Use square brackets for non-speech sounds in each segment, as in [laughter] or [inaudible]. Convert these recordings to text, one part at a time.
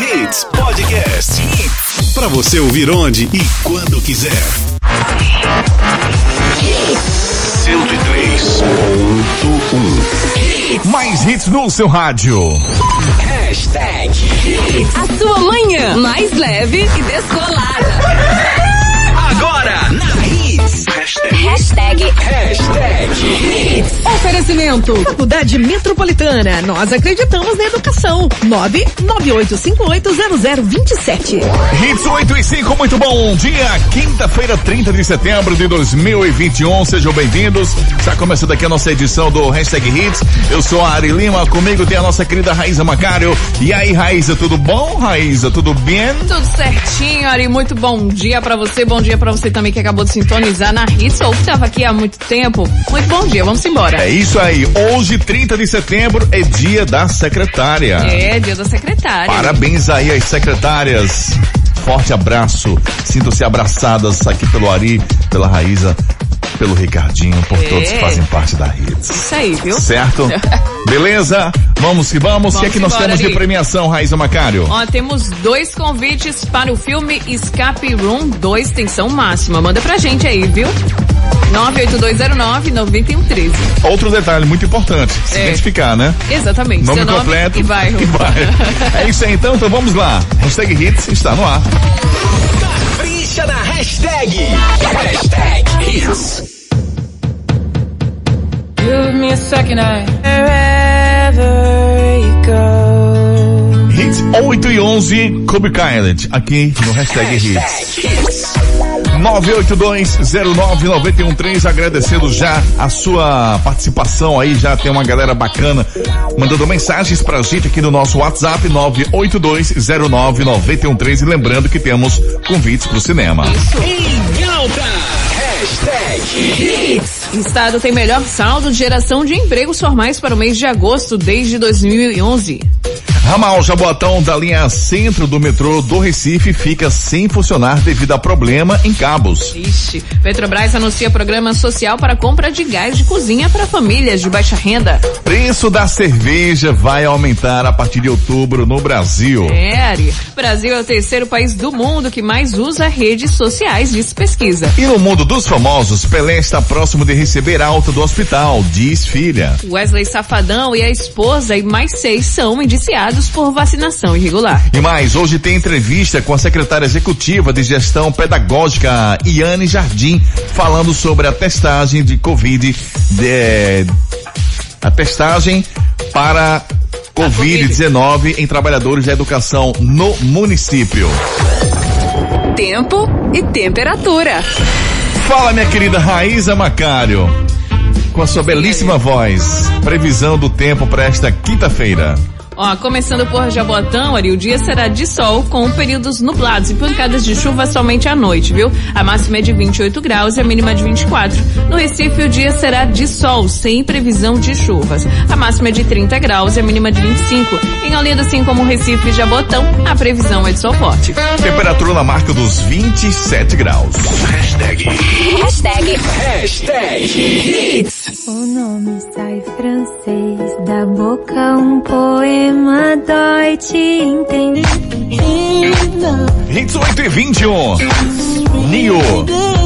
Hits Podcast. Para você ouvir onde e quando quiser. 103.1 Mais hits no seu rádio. Hashtag A sua manhã mais leve e descolada. Agora na Hits. Hashtag. Hashtag. Hashtag. Oferecimento. Faculdade Metropolitana. Nós acreditamos na educação. 998580027. Hits 8 e 5, muito bom dia. Quinta-feira, 30 de setembro de 2021. Sejam bem-vindos. Está começando aqui a nossa edição do Hashtag Hits. Eu sou a Ari Lima. Comigo tem a nossa querida Raíza Macário. E aí, Raíza, tudo bom? Raíza, tudo bem? Tudo certinho, Ari. Muito bom dia pra você. Bom dia pra você também que acabou de sintonizar na Hits ou que tava aqui há muito tempo. Muito bom dia. Vamos embora. É isso aí. Hoje, 30 de setembro, é dia da secretária. É, dia da secretária. Parabéns aí às secretárias. Forte abraço. Sintam-se abraçadas aqui pelo Ari, pela Raíza, pelo Ricardinho, por todos que fazem parte da Hits. Isso aí, viu? Certo? [laughs] Beleza? Vamos que vamos. O que é que nós embora, temos de Ari. premiação, Raíza Macário? Ó, temos dois convites para o filme Escape Room 2 Tensão Máxima. Manda pra gente aí, viu? 98209-9113. Outro detalhe muito importante, se É. identificar, né? Exatamente. Nome nome completo e bairro. [laughs] e bairro. É isso aí então, então vamos lá. Hashtag Hits está no ar. Capricha na hashtag. Hashtag Hits. Give me a second, I wherever you go. Hits 8 e 11, Kobe Island, aqui no Hashtag Hits. Hashtag Hits. 982099113, agradecendo já a sua participação aí, já tem uma galera bacana mandando mensagens pra gente aqui no nosso WhatsApp 982099113 e lembrando que temos convites pro cinema. Em alta. Hashtag Hits. Estado tem melhor saldo de geração de empregos formais para o mês de agosto desde 2011. Ramal Jaboatão da linha centro do metrô do Recife fica sem funcionar devido a problema em cabos. Ixi, Petrobras anuncia programa social para compra de gás de cozinha para famílias de baixa renda. Preço da cerveja vai aumentar a partir de outubro no Brasil. É, Ari. Brasil é o terceiro país do mundo que mais usa redes sociais, diz pesquisa. E no mundo dos famosos, Pelé está próximo de receber alta do hospital, diz filha. Wesley Safadão e a esposa e mais seis são indiciados por vacinação irregular. E mais, hoje tem entrevista com a secretária executiva de gestão pedagógica, Iane Jardim, falando sobre a testagem de Covid, de, a testagem para Covid-19 em trabalhadores da educação no município. Tempo e temperatura. Fala, minha querida Raíza Macário, com a sua belíssima voz, previsão do tempo para esta quinta-feira. Ó, começando por Jaboatão, Ari, o dia será de sol com períodos nublados e pancadas de chuva somente à noite, viu? A máxima é de 28 graus e a mínima de 24. No Recife, o dia será de sol, sem previsão de chuvas. A máxima é de 30 graus e a mínima de 25. Em Olinda, assim como Recife e Jabotão, a previsão é de sol forte. Temperatura na marca dos 27 graus. Hashtag. Hashtag. Hashtag Hits. O nome sai francês, da boca um poema dói te entender. Hits 8 e 21. Neo,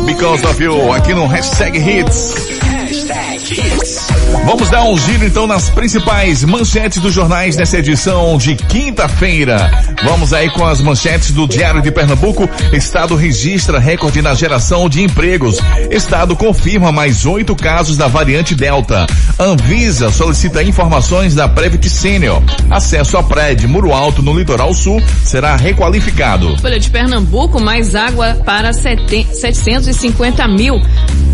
Because of You, aqui no Hashtag Hits. Hashtag Hits. Vamos dar um giro então nas principais manchetes dos jornais nessa edição de quinta-feira. Vamos aí com as manchetes do Diário de Pernambuco. Estado registra recorde na geração de empregos. Estado confirma mais oito casos da variante Delta. Anvisa solicita informações da Previt Senior. Acesso à praia de Muro Alto no litoral sul será requalificado. Folha de Pernambuco, mais água para sete- 750 mil.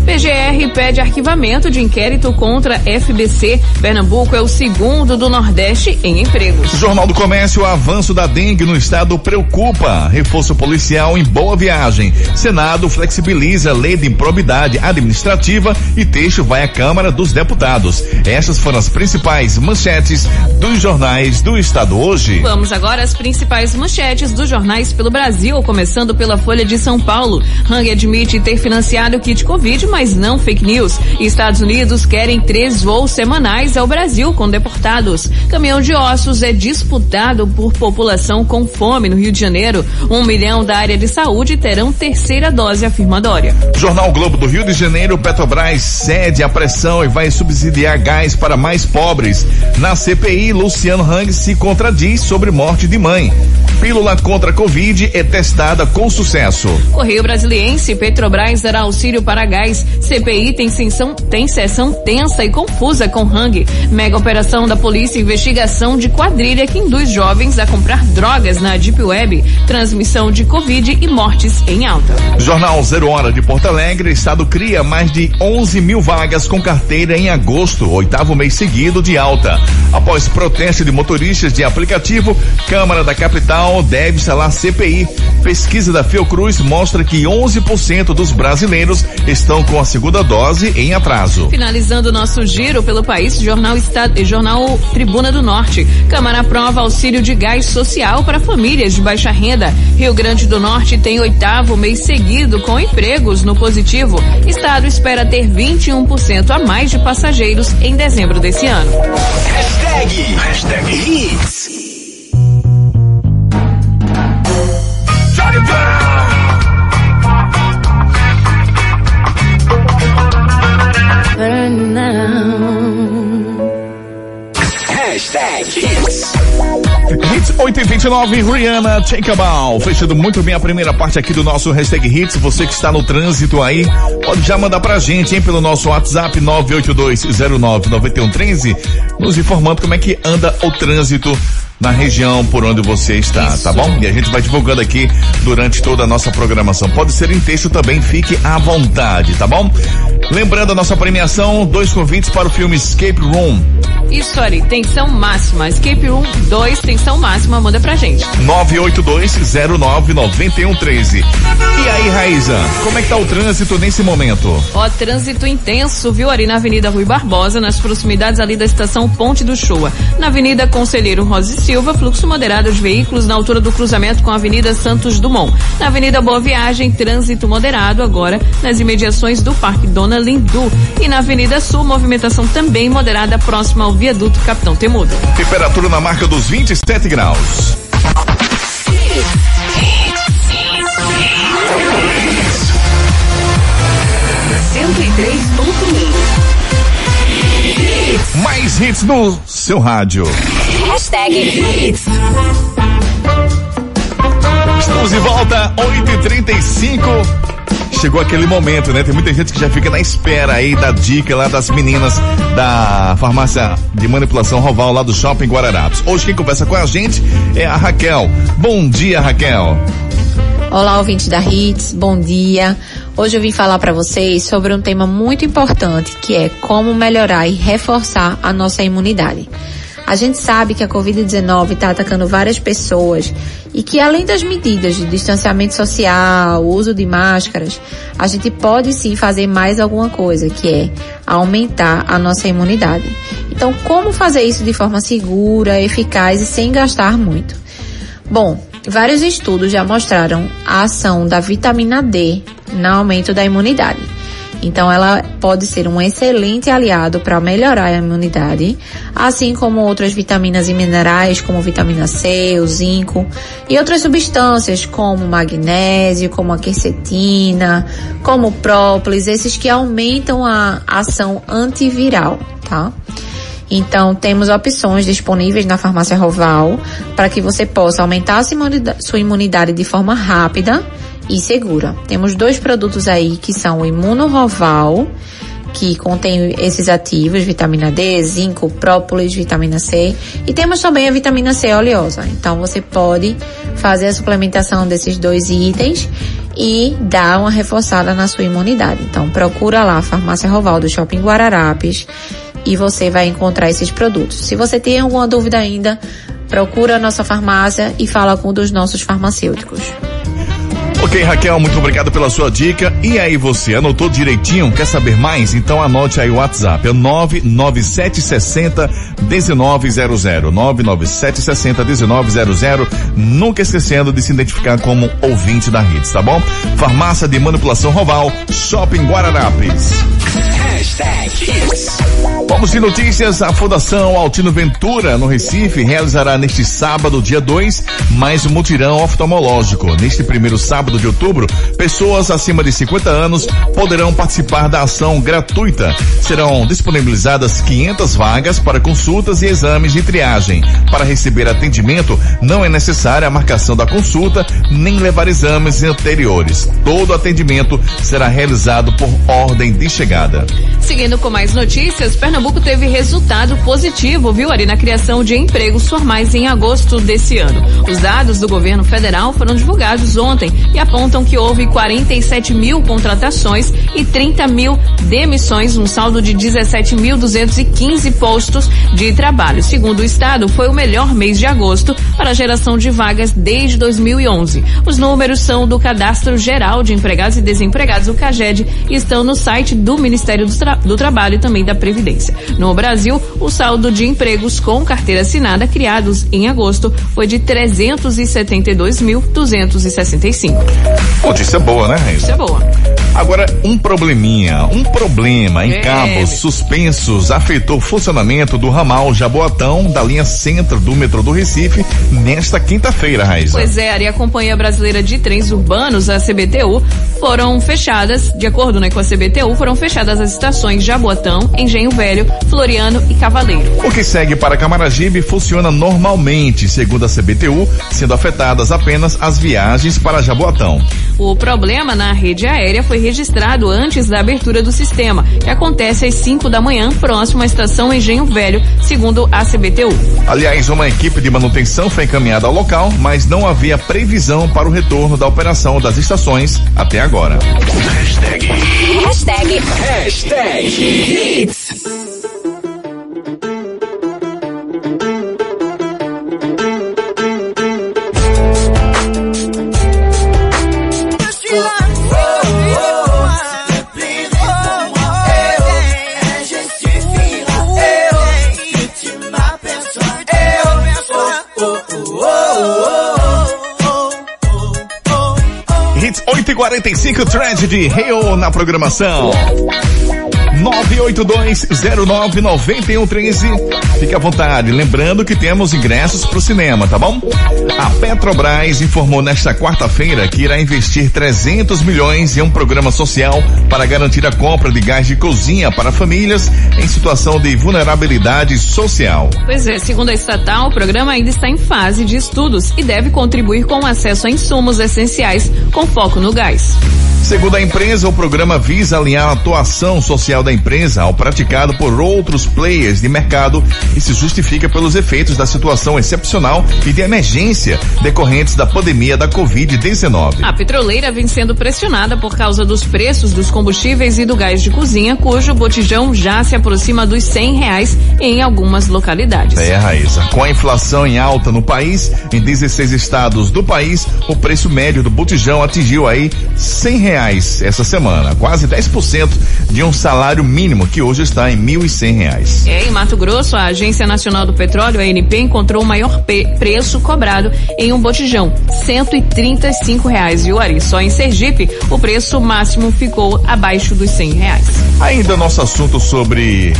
PGR pede arquivamento de inquérito contra FBC. Pernambuco é o segundo do Nordeste em empregos. Jornal do Comércio, o avanço da dengue no estado preocupa. Reforço policial em boa viagem. Senado flexibiliza lei de improbidade administrativa e texto vai à Câmara dos Deputados. Essas foram as principais manchetes dos jornais do estado hoje. Vamos agora às principais manchetes dos jornais pelo Brasil, começando pela Folha de São Paulo. Hang admite ter financiado o kit Covid, mas não fake news. Estados Unidos querem 13 dois voos semanais ao Brasil com deportados. Caminhão de ossos é disputado por população com fome no Rio de Janeiro. Um milhão da área de saúde terão terceira dose, afirma Dória. Jornal Globo do Rio de Janeiro, Petrobras cede a pressão e vai subsidiar gás para mais pobres. Na CPI, Luciano Hang se contradiz sobre morte de mãe. Pílula contra a Covid é testada com sucesso. Correio Brasiliense, Petrobras dará auxílio para gás. CPI tem sessão, tem sessão tensa e confusa com Hang. Mega operação da polícia investigação de quadrilha que induz jovens a comprar drogas na Deep Web. Transmissão de Covid e mortes em alta. Jornal Zero Hora de Porto Alegre, Estado cria mais de 11 mil vagas com carteira em agosto, oitavo mês seguido de alta. Após protesto de motoristas de aplicativo, Câmara da Capital deve instalar CPI. Pesquisa da Fiocruz mostra que 11% dos brasileiros estão com a segunda dose em atraso. Finalizando nosso giro pelo país, Jornal Estado, Jornal Tribuna do Norte. Câmara aprova auxílio de gás social para famílias de baixa renda. Rio Grande do Norte tem oitavo mês seguido com empregos no positivo. Estado espera ter 21% a mais de passageiros em dezembro desse ano. Hashtag, hashtag Hits. Hashtag Hits 829, Rihanna, Take a Bow. Fechando muito bem a primeira parte aqui do nosso hashtag Hits. Você que está no trânsito aí, pode já mandar pra gente, hein, pelo nosso WhatsApp 982099113, nos informando como é que anda o trânsito na região por onde você está, tá bom? E a gente vai divulgando aqui durante toda a nossa programação. Pode ser em texto também, fique à vontade, tá bom? Lembrando a nossa premiação, dois convites para o filme Escape Room. Isso, Ari, tensão máxima. Escape Room 2, tensão máxima, manda pra gente. 982099113. E aí, Raíza, como é que tá o trânsito nesse momento? Ó, trânsito intenso, viu, Ari, na Avenida Rui Barbosa, nas proximidades ali da estação Ponte do Shoa. Na Avenida Conselheiro Rosa e Silva, fluxo moderado de veículos na altura do cruzamento com a Avenida Santos Dumont. Na Avenida Boa Viagem, trânsito moderado agora nas imediações do Parque Dona Lindu. E na Avenida Sul, movimentação também moderada próxima ao viaduto Capitão Temudo. Temperatura na marca dos 27 graus. Mais hits no seu rádio. Hashtag Hits. Estamos de volta, 8h35. Chegou aquele momento, né? Tem muita gente que já fica na espera aí da dica lá das meninas da farmácia de manipulação Roval lá do Shopping Guararapes. Hoje quem conversa com a gente é a Raquel. Bom dia, Raquel. Olá, ouvintes da Hits, bom dia. Hoje eu vim falar para vocês sobre um tema muito importante, que é como melhorar e reforçar a nossa imunidade. A gente sabe que a Covid-19 está atacando várias pessoas e que além das medidas de distanciamento social, uso de máscaras, a gente pode sim fazer mais alguma coisa, que é aumentar a nossa imunidade. Então, como fazer isso de forma segura, eficaz e sem gastar muito? Bom, vários estudos já mostraram a ação da vitamina D no aumento da imunidade. Então, ela pode ser um excelente aliado para melhorar a imunidade, assim como outras vitaminas e minerais, como vitamina C, o zinco, e outras substâncias como magnésio, como a quercetina, como própolis, esses que aumentam a ação antiviral, tá? Então, temos opções disponíveis na farmácia Roval para que você possa aumentar a sua imunidade- sua imunidade de forma rápida e segura. Temos dois produtos aí que são o Imuno Roval, que contém esses ativos, vitamina D, zinco, própolis, vitamina C, e temos também a vitamina C oleosa. Então, você pode fazer a suplementação desses dois itens e dar uma reforçada na sua imunidade. Então, procura lá a farmácia Roval do Shopping Guararapes e você vai encontrar esses produtos. Se você tem alguma dúvida ainda, procura a nossa farmácia e fala com um dos nossos farmacêuticos. Ok, Raquel, muito obrigado pela sua dica. E aí, você anotou direitinho? Quer saber mais? Então anote aí o WhatsApp. É 99760 1900. 99760 1900. Nunca esquecendo de se identificar como ouvinte da rede, tá bom? Farmácia de Manipulação Roval, Shopping Guararapes. Vamos de notícias. A Fundação Altino Ventura, no Recife, realizará neste sábado, dia 2, mais um mutirão oftalmológico. Neste primeiro sábado de outubro, pessoas acima de 50 anos poderão participar da ação gratuita. Serão disponibilizadas 500 vagas para consultas e exames de triagem. Para receber atendimento, não é necessária a marcação da consulta, nem levar exames anteriores. Todo atendimento será realizado por ordem de chegada. Seguindo com mais notícias, Pernambuco teve resultado positivo, viu, Ari, na criação de empregos formais em agosto desse ano. Os dados do governo federal foram divulgados ontem e apontam que houve 47 mil contratações e 30 mil demissões, um saldo de 17.215 postos de trabalho. Segundo o Estado, foi o melhor mês de agosto para a geração de vagas desde 2011. Os números são do Cadastro Geral de Empregados e Desempregados, o CAGED, e estão no site do Ministério do, Tra do Trabalho e também da Previdência. No Brasil, o saldo de empregos com carteira assinada criados em agosto foi de 372.265. Notícia boa, né, é boa. Agora, um probleminha, um problema em cabos suspensos afetou o funcionamento do ramal Jaboatão da linha centro do metrô do Recife nesta quinta-feira, Raíssa. Pois é, Ari, a Companhia Brasileira de Trens Urbanos, a CBTU, foram fechadas, de acordo né, com a CBTU, foram fechadas as estações Jaboatão, Engenho Velho, Floriano e Cavaleiro. O que segue para Camaragibe funciona normalmente, segundo a CBTU, sendo afetadas apenas as viagens para Jaboatão. O problema na rede aérea foi registrado antes da abertura do sistema, que acontece às 5 da manhã, próximo à estação Engenho Velho, segundo a CBTU. Aliás, uma equipe de manutenção foi encaminhada ao local, mas não havia previsão para o retorno da operação das estações até agora. Hits 8 e 45 Tragedy, Hail na programação. 982099113. Fique à vontade. Lembrando que temos ingressos para o cinema, tá bom? A Petrobras informou nesta quarta-feira que irá investir 300 milhões em um programa social para garantir a compra de gás de cozinha para famílias em situação de vulnerabilidade social. Pois é, segundo a estatal, o programa ainda está em fase de estudos e deve contribuir com o acesso a insumos essenciais com foco no gás. Segundo a empresa, o programa visa alinhar a atuação social da empresa ao praticado por outros players de mercado e se justifica pelos efeitos da situação excepcional e de emergência decorrentes da pandemia da Covid-19. A petroleira vem sendo pressionada por causa dos preços dos combustíveis e do gás de cozinha, cujo botijão já se aproxima dos 100 reais em algumas localidades. É, Raíssa. Com a inflação em alta no país, em 16 estados do país, o preço médio do botijão atingiu aí 100 reais essa semana, quase 10% de um salário mínimo que hoje está em 1.100 reais. É, em Mato Grosso, a Agência Nacional do Petróleo, a ANP, encontrou o maior preço cobrado em um botijão, 135 reais, viu, Ari? Só em Sergipe, o preço máximo ficou abaixo dos 100 reais. Ainda nosso assunto sobre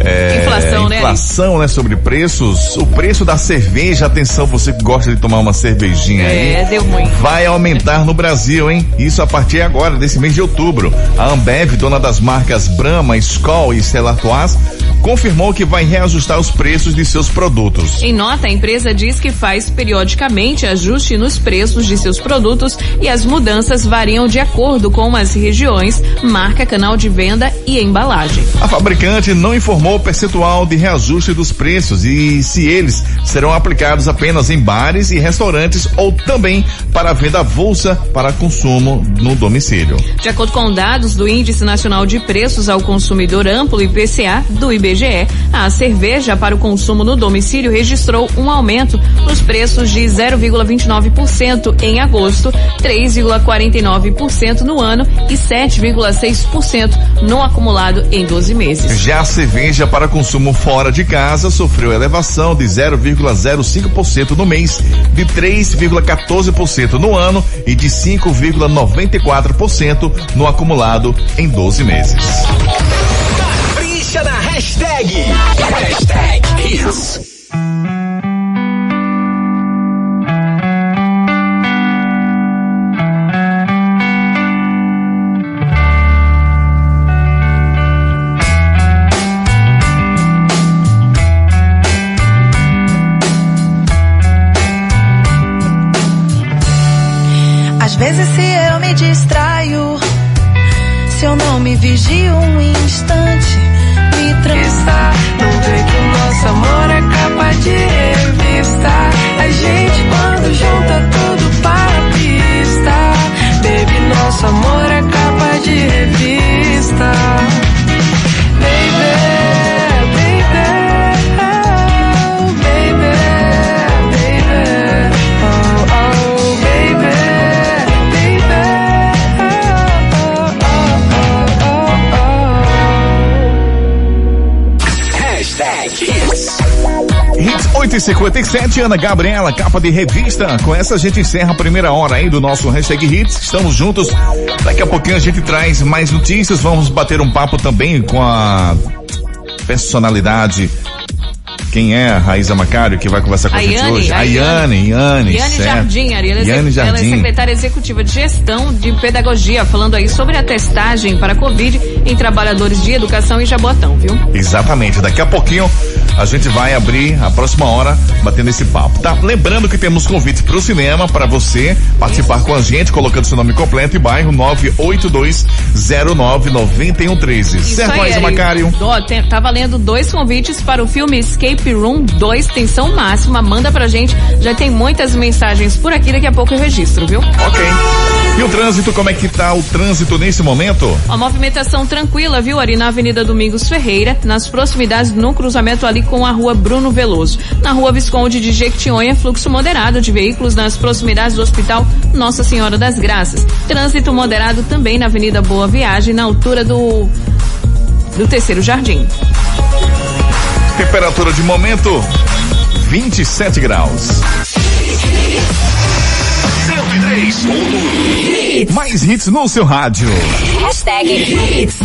é, Inflação, né, inflação, né? Sobre preços. O preço da cerveja, atenção, você que gosta de tomar uma cervejinha aí. É, deu ruim. Vai aumentar no Brasil, hein? Isso a partir agora, desse mês de outubro. A Ambev, dona das marcas Brahma, Skol e Stella Artois, confirmou que vai reajustar os preços de seus produtos. Em nota, a empresa diz que faz periodicamente ajuste nos preços de seus produtos e as mudanças variam de acordo com as regiões, marca, canal de venda e embalagem. A fabricante não informou o percentual de reajuste dos preços e se eles serão aplicados apenas em bares e restaurantes ou também para venda avulsa para consumo no domicílio. De acordo com dados do Índice Nacional de Preços ao Consumidor Amplo IPCA do IBGE, IBGE, a cerveja para o consumo no domicílio registrou um aumento nos preços de 0,29% em agosto, 3,49% no ano e 7,6% no acumulado em 12 meses. Já a cerveja para consumo fora de casa sofreu elevação de 0,05% no mês, de 3,14% no ano e de 5,94% no acumulado em 12 meses. Na hashtag. Hashtag Hits. Às vezes se eu me distraio, se eu não me vigio um instante, Não vê que o nosso amor é capa de revista. A gente quando junta tudo para a pista. Baby, nosso amor é capa de revista. 8 e 57 Ana Gabriela, capa de revista. Com essa a gente encerra a primeira hora aí do nosso hashtag Hits. Estamos juntos. Daqui a pouquinho a gente traz mais notícias. Vamos bater um papo também com a personalidade. Quem é a Raíza Macário que vai conversar com a, A gente Iane, hoje? a A Iane. Iane, Iane. Jardim, Ariela, Iane ela é Jardim. secretária executiva de gestão de pedagogia, falando aí sobre a testagem para Covid em trabalhadores de educação em Jabotão, viu? Exatamente. Daqui a pouquinho a gente vai abrir a próxima hora batendo esse papo, tá? Lembrando que temos convite para o cinema para você participar com a gente, colocando seu nome completo e bairro 982099113. Isso Certo, Ari. Macário? Ó, tá valendo dois convites para o filme Escape Room 2, tensão máxima. Manda pra gente. Já tem muitas mensagens por aqui, daqui a pouco eu registro, viu? Ok. E o trânsito, como é que tá o trânsito nesse momento? A movimentação tranquila, viu, Ari, na Avenida Domingos Ferreira, nas proximidades no cruzamento ali com a Rua Bruno Veloso. Na Rua Visconde de Jequitinhonha, fluxo moderado de veículos nas proximidades do Hospital Nossa Senhora das Graças. Trânsito moderado também na Avenida Boa Viagem, na altura do do Terceiro Jardim. Temperatura de momento 27 graus. 103.1. Mais hits no seu rádio. Hashtag Hits.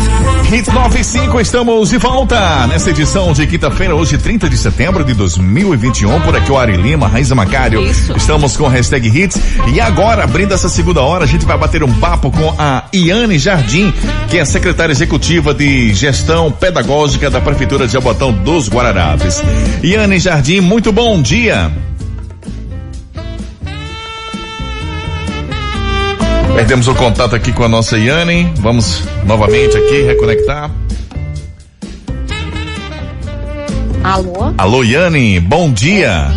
Hits 95, estamos de volta nessa edição de quinta-feira, hoje 30 de setembro de 2021. Por aqui o Ari Lima, Raiza Macário. Isso. Estamos com hashtag Hits. E agora, abrindo essa segunda hora, a gente vai bater um papo com a Iane Jardim, que é secretária executiva de gestão pedagógica da Prefeitura de Jabotão dos Guararapes. Iane Jardim, muito bom dia. Perdemos o contato aqui com a nossa Iane. Vamos novamente aqui reconectar. Alô? Alô, Iane, bom dia.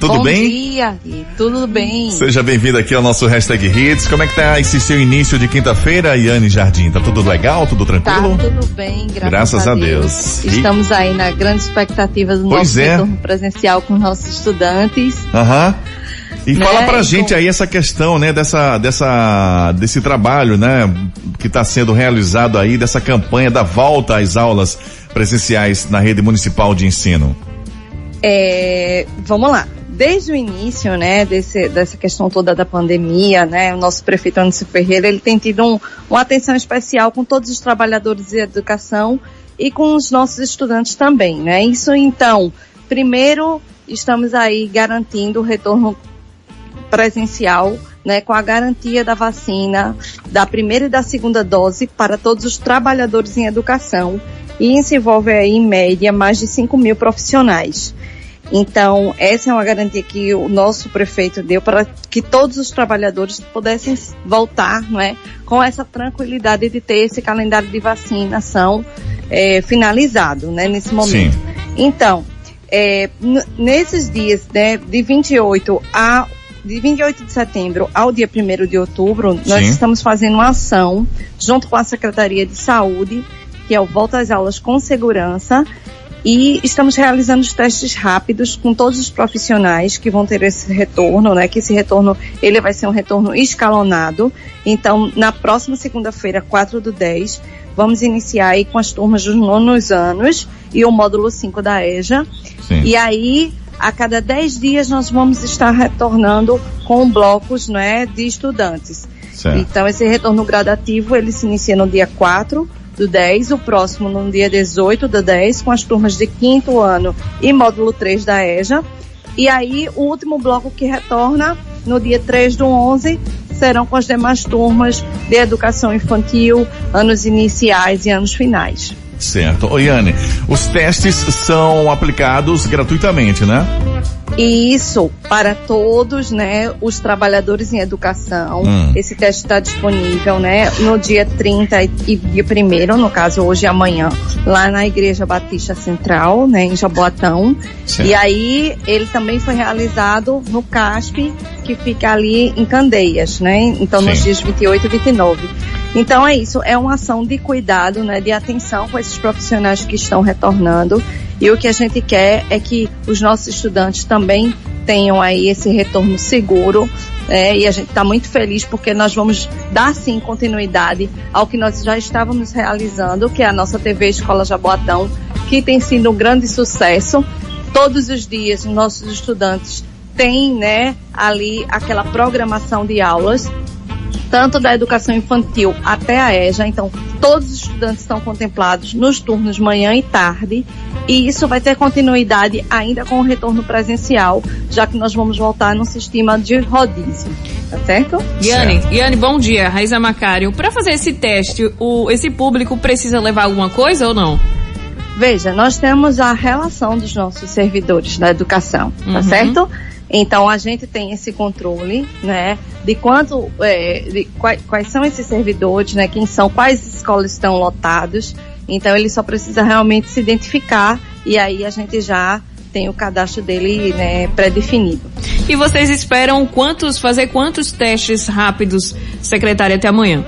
Tudo Bom bem? dia, Gui. tudo bem. Seja bem-vindo aqui ao nosso hashtag Hits. Como é que tá esse seu início de quinta-feira, Iane Jardim? Tá tudo legal? Tudo Tá tranquilo? tudo bem, graças, Graças a Deus. E- Estamos aí na grande expectativa do Pois nosso é. retorno presencial com os nossos estudantes. Aham. E Né, fala pra gente aí essa questão, né, dessa, dessa, desse trabalho, né, que está sendo realizado aí, dessa campanha da volta às aulas presenciais na rede municipal de ensino. É, vamos lá. Desde o início, né, desse, dessa questão toda da pandemia, né, o nosso prefeito Anderson Ferreira, ele tem tido um, uma atenção especial com todos os trabalhadores de educação e com os nossos estudantes também, né. Isso então, primeiro, estamos aí garantindo o retorno presencial, né, com a garantia da vacina da primeira e da segunda dose para todos os trabalhadores em educação. E isso envolve aí, em média, mais de 5 mil profissionais. Então, essa é uma garantia que o nosso prefeito deu para que todos os trabalhadores pudessem voltar, não é, com essa tranquilidade de ter esse calendário de vacinação eh, finalizado, né, nesse momento. Sim. Então, é, nesses dias, né, de 28 a de 28 de setembro ao dia 1 de outubro, nós Sim. estamos fazendo uma ação junto com a Secretaria de Saúde, que é o Volta às Aulas com Segurança, E estamos realizando os testes rápidos com todos os profissionais que vão ter esse retorno, né? Que esse retorno, ele vai ser um retorno escalonado. Então, na próxima segunda-feira, 4 do 10, vamos iniciar aí com as turmas dos nonos anos e o módulo 5 da EJA. Sim. E aí, a cada 10 dias, nós vamos estar retornando com blocos, né, de estudantes. Certo. Então, esse retorno gradativo, ele se inicia no dia 4 do 10, o próximo no dia 18 do 10, com as turmas de quinto ano e módulo 3 da EJA. E aí, o último bloco que retorna no dia 3 do 11 serão com as demais turmas de educação infantil, anos iniciais e anos finais. Certo. Ô, Iane, os testes são aplicados gratuitamente, né? Isso para todos, né, os trabalhadores em educação. Hum. Esse teste está disponível, né, no dia 30 e dia 1 no caso hoje e amanhã, lá na Igreja Batista Central, né, em Jaboatão. Certo. E aí ele também foi realizado no CASP, que fica ali em Candeias, né? Então nos Sim. dias 28 e 29. Então é isso, é uma ação de cuidado, né, de atenção com esses profissionais que estão retornando. E o que a gente quer é que os nossos estudantes também tenham aí esse retorno seguro. né, e a gente está muito feliz porque nós vamos dar sim continuidade ao que nós já estávamos realizando, que é a nossa TV Escola Jaboatão, que tem sido um grande sucesso. Todos os dias, nossos estudantes têm, né, ali aquela programação de aulas tanto da educação infantil até a EJA. Então, todos os estudantes estão contemplados nos turnos manhã e tarde. E isso vai ter continuidade ainda com o retorno presencial, já que nós vamos voltar num sistema de rodízio. Tá certo? Iane, Iane, bom dia. Raíza Macário. Para fazer esse teste, o, esse público precisa levar alguma coisa ou não? Veja, nós temos a relação dos nossos servidores da educação, tá Uhum. certo? Então a gente tem esse controle, né, de quanto, é, de quais, quais são esses servidores, né, quem são, quais escolas estão lotados. Então ele só precisa realmente se identificar e aí a gente já tem o cadastro dele, né, pré-definido. E vocês esperam quantos, fazer quantos testes rápidos, secretária, até amanhã?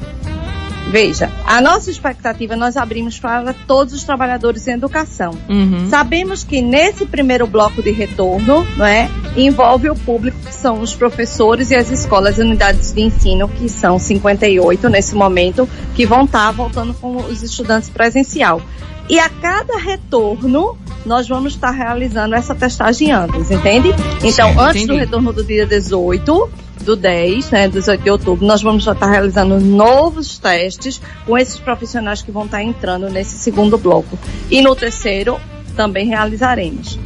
Veja, a nossa expectativa nós abrimos para todos os trabalhadores em educação. Uhum. Sabemos que nesse primeiro bloco de retorno, não é, envolve o público que são os professores e as escolas e unidades de ensino, que são 58 nesse momento, que vão estar voltando com os estudantes presencial. E a cada retorno, nós vamos estar realizando essa testagem antes, entende? Então, Sim, antes do retorno do dia 18, do 10, né, 18 de outubro, nós vamos estar realizando novos testes com esses profissionais que vão estar entrando nesse segundo bloco. E no terceiro, também realizaremos.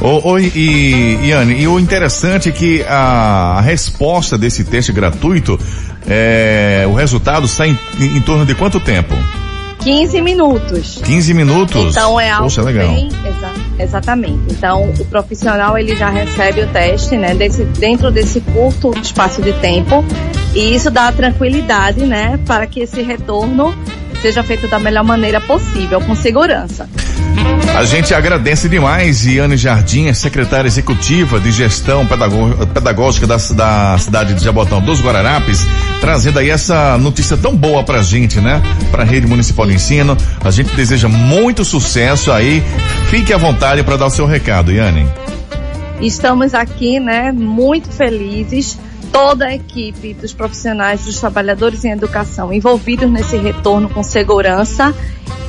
Ô, e, e, Iane, e o interessante é que a, a resposta desse teste gratuito, é, o resultado sai em, em torno de quanto tempo? 15 minutos. 15 minutos? Então é algo Poxa, legal. bem, exa- exatamente. Então o profissional ele já recebe o teste, né, desse, dentro desse curto espaço de tempo e isso dá tranquilidade, né, para que esse retorno seja feito da melhor maneira possível, com segurança. A gente agradece demais Iane Jardim, secretária executiva de gestão pedagó- pedagógica da, da cidade de Jabotão dos Guararapes, trazendo aí essa notícia tão boa pra gente, né? Pra rede municipal de ensino. A gente deseja muito sucesso aí. Fique à vontade para dar o seu recado, Iane. Estamos aqui, né, muito felizes. Toda a equipe dos profissionais, dos trabalhadores em educação envolvidos nesse retorno com segurança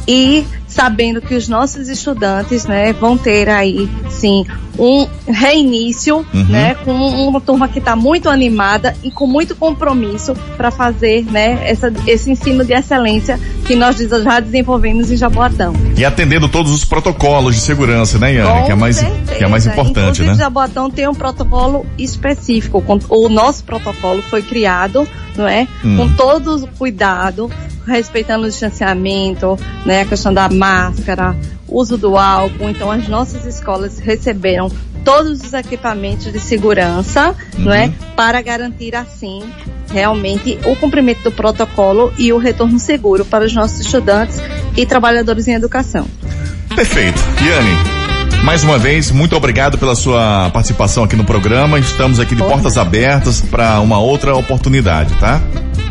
e sabendo que os nossos estudantes, né, vão ter aí, sim, um reinício, Uhum. né, com uma turma que está muito animada e com muito compromisso para fazer, né, essa, esse ensino de excelência que nós já desenvolvemos em Jaboatão. E atendendo todos os protocolos de segurança, né, Iane? Com Que é mais, certeza. que é mais importante, Inclusive, né? Jabotão tem um protocolo específico. com- O nosso protocolo foi criado, não é? Hum. Com todo o cuidado, respeitando o distanciamento, né? A questão da máscara, uso do álcool. Então, as nossas escolas receberam todos os equipamentos de segurança, não é? Uhum. Para garantir assim realmente o cumprimento do protocolo e o retorno seguro para os nossos estudantes e trabalhadores em educação. Perfeito. Iane, mais uma vez, muito obrigado pela sua participação aqui no programa. Estamos aqui de Por portas abertas para uma outra oportunidade, tá?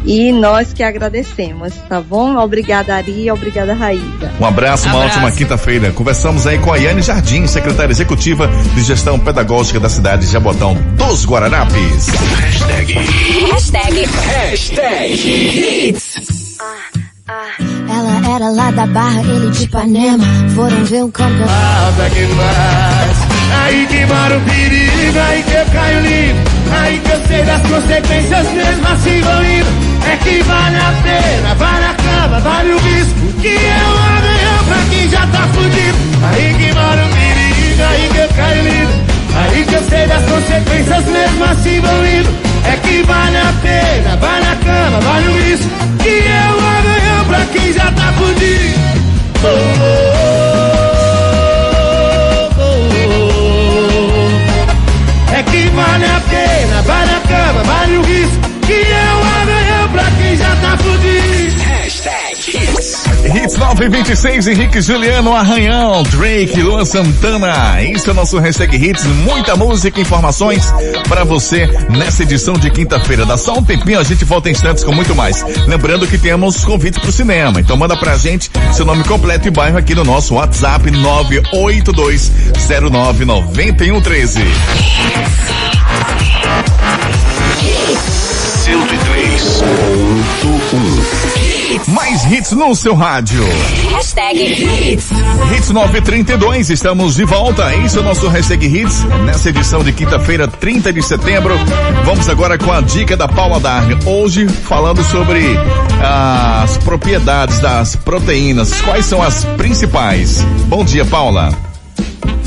E nós que agradecemos, tá bom? Obrigada, Ari, obrigada, Raíza. Um abraço, uma Abraço. ótima quinta-feira. Conversamos aí com a Iane Jardim, secretária executiva de gestão pedagógica da cidade de Jabotão dos Guararapes. Hashtag. Ela era lá da Barra, ele de Ipanema. Foram ver um campeonato. Nada que faz. Aí que mora o perigo, aí que eu caio lindo. Aí que eu sei das consequências mesmo assim vou indo. É que vale a pena, vale a cama, vale o risco. Que um amanhã pra quem já tá fudido. Aí que mora o perigo, aí que eu caio lindo. Aí que eu sei das consequências mesmo assim vou indo. É que vale a pena, vale a cama, vale o risco. Que um amanhã pra quem já tá fudido. Oh, oh, vale a pena, 9 26 Henrique Juliano Arranhão, Drake, Luan Santana. isso é o nosso hashtag hits, muita música informações para você nessa edição de quinta-feira. Dá só um tempinho, a gente volta em instantes com muito mais. Lembrando que temos convites pro cinema, então manda pra gente seu nome completo e bairro aqui no nosso WhatsApp 982 09 mais hits no seu rádio. Hashtag. Hits 932, estamos de volta. Esse é o nosso hashtag Hits, nessa edição de quinta-feira, 30 de setembro. Vamos agora com a dica da Paula Darne. Hoje falando sobre as propriedades das proteínas. Quais são as principais? Bom dia, Paula.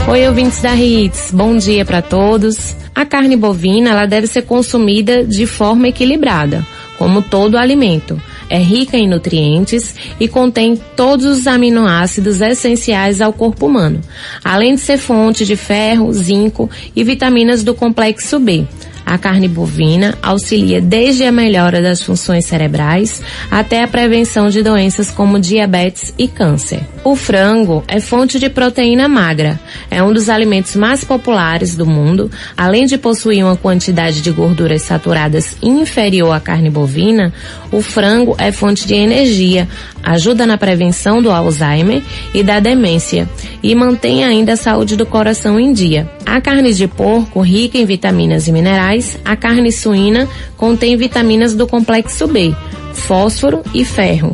Oi, ouvintes da Hits. Bom dia para todos. A carne bovina, ela deve ser consumida de forma equilibrada, como todo alimento. É rica em nutrientes e contém todos os aminoácidos essenciais ao corpo humano, além de ser fonte de ferro, zinco e vitaminas do complexo B. A carne bovina auxilia desde a melhora das funções cerebrais até a prevenção de doenças como diabetes e câncer. O frango é fonte de proteína magra. É um dos alimentos mais populares do mundo. Além de possuir uma quantidade de gorduras saturadas inferior à carne bovina, o frango é fonte de energia, ajuda na prevenção do Alzheimer e da demência e mantém ainda a saúde do coração em dia. A carne de porco, rica em vitaminas e minerais, a carne suína contém vitaminas do complexo B, fósforo e ferro.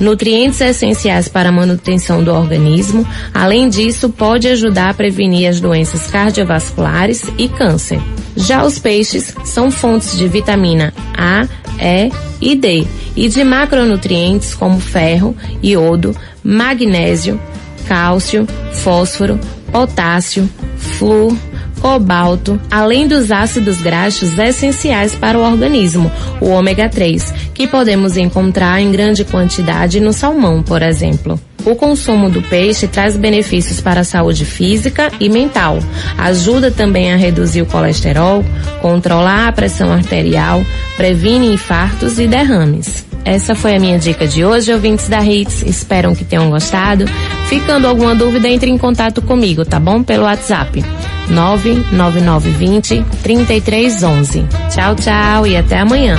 Nutrientes essenciais para a manutenção do organismo. Além disso, pode ajudar a prevenir as doenças cardiovasculares e câncer. Já os peixes são fontes de vitamina A, E e D e de macronutrientes como ferro, iodo, magnésio, cálcio, fósforo, potássio, flúor, cobalto, além dos ácidos graxos essenciais para o organismo, o ômega 3, que podemos encontrar em grande quantidade no salmão, por exemplo. O consumo do peixe traz benefícios para a saúde física e mental. Ajuda também a reduzir o colesterol, controlar a pressão arterial, previne infartos e derrames. Essa foi a minha dica de hoje, ouvintes da Hits. Espero que tenham gostado. Ficando alguma dúvida, entre em contato comigo, tá bom? Pelo WhatsApp. 99920 3311. Tchau, tchau e até amanhã.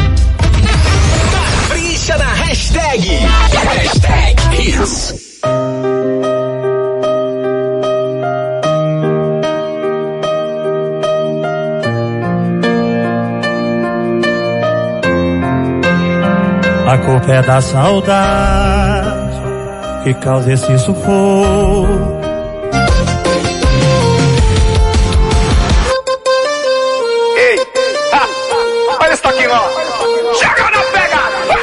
Capricha na hashtag. Hashtag Hits. A culpa é da saudade que causa esse sufoco. Ei, ha, olha isso aqui, ó. Chega na pegada.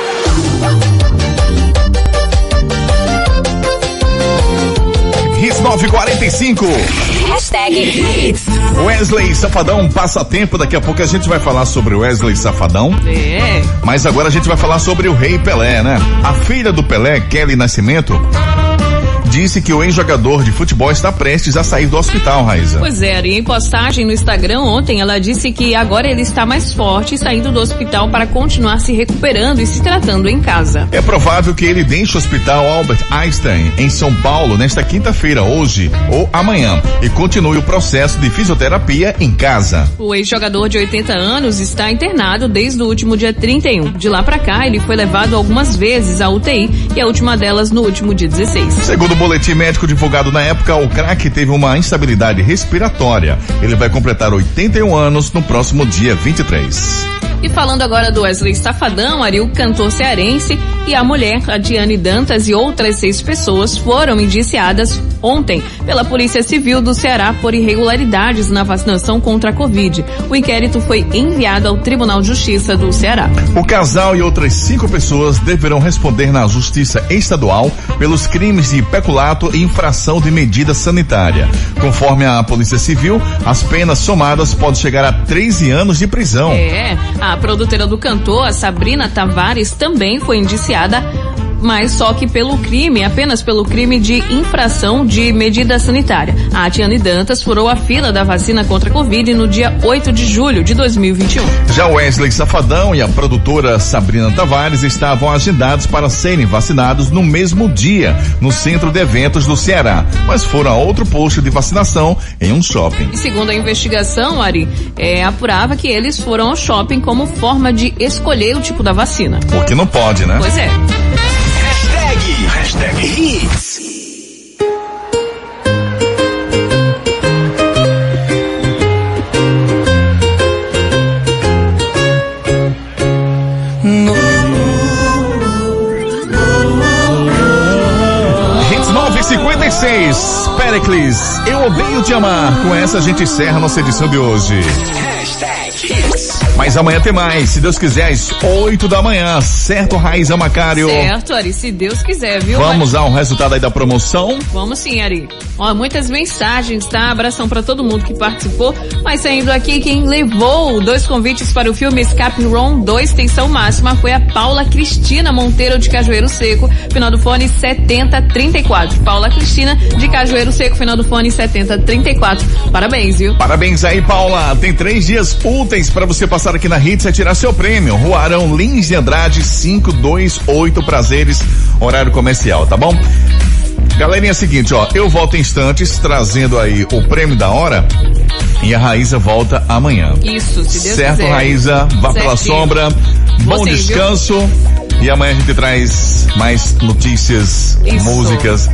Hits 945. Hashtag Hits. Wesley Safadão, passatempo. Daqui a pouco a gente vai falar sobre Wesley Safadão. É. Mas agora a gente vai falar sobre o Rei Pelé, né? A filha do Pelé, Kelly Nascimento, disse que o ex-jogador de futebol está prestes a sair do hospital, Raiza. Pois é, e em postagem no Instagram ontem ela disse que agora ele está mais forte saindo do hospital para continuar se recuperando e se tratando em casa. É provável que ele deixe o hospital Albert Einstein em São Paulo nesta quinta-feira, hoje ou amanhã, e continue o processo de fisioterapia em casa. O ex-jogador de 80 anos está internado desde o último dia 31. De lá para cá, ele foi levado algumas vezes à UTI e a última delas no último dia 16. Segundo boletim médico divulgado na época, o craque teve uma instabilidade respiratória. Ele vai completar 81 anos no próximo dia 23. E falando agora do Wesley Safadão, Ari, o cantor cearense e a mulher, a Diane Dantas e outras seis pessoas foram indiciadas ontem pela Polícia Civil do Ceará por irregularidades na vacinação contra a Covid. O inquérito foi enviado ao Tribunal de Justiça do Ceará. O casal e outras cinco pessoas deverão responder na Justiça Estadual pelos crimes de peculato e infração de medida sanitária. Conforme a Polícia Civil, as penas somadas podem chegar a 13 anos de prisão. É, a produtora do cantor, a Sabrina Tavares, também foi indiciada mas só que pelo crime, apenas pelo crime de infração de medida sanitária. A Tiane Dantas furou a fila da vacina contra a Covid no dia 8 de julho de 2021. Já Wesley Safadão e a produtora Sabrina Tavares estavam agendados para serem vacinados no mesmo dia, no centro de eventos do Ceará, mas foram a outro posto de vacinação em um shopping. E segundo a investigação, Ari, é, apurava que eles foram ao shopping como forma de escolher o tipo da vacina. Porque não pode, né? Pois é. Hashtag, Hits. Hits 956, Pericles, eu odeio te amar. Com essa a gente encerra nossa edição de hoje. Hashtag Hits. Mas amanhã tem mais, se Deus quiser, às 8 da manhã, certo, Raiza Macário? Certo, Ari, se Deus quiser, viu? Vamos ao resultado aí da promoção? Vamos sim, Ari. Ó, muitas mensagens, tá? Abração para todo mundo que participou. Mas saindo aqui, quem levou dois convites para o filme Escape Room 2 Tensão Máxima foi a Paula Cristina Monteiro de Cajueiro Seco, final do fone 7034. Paula Cristina de Cajueiro Seco, final do fone 7034. Parabéns, viu? Parabéns aí, Paula. Tem três dias úteis para você passar aqui na Hits e tirar seu prêmio. Rua Arão Lins de Andrade, 528 Prazeres, horário comercial, tá bom? Galerinha, é o seguinte, ó, eu volto em instantes trazendo aí o prêmio da hora e a Raíza volta amanhã. Isso, se Deus certo, quiser. Raíza? Vá pela Certinho. sombra. Bom Você, viu? E amanhã a gente traz mais notícias, Isso. músicas,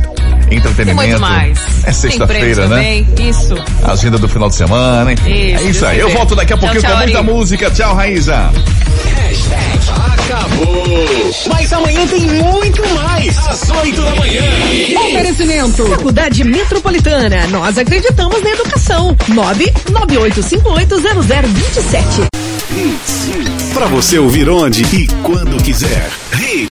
Tem entretenimento. muito mais. É sexta-feira, né? Isso. Agenda do final de semana, hein? Isso, é isso aí. Eu volto daqui a Tchau, pouquinho tchau, com muita Ari. música. Tchau, Raíza. Acabou. Mas amanhã tem muito mais. Às 8 da manhã. Oferecimento. Faculdade Metropolitana. Nós acreditamos na educação. 998580027. Pra você ouvir onde e quando quiser.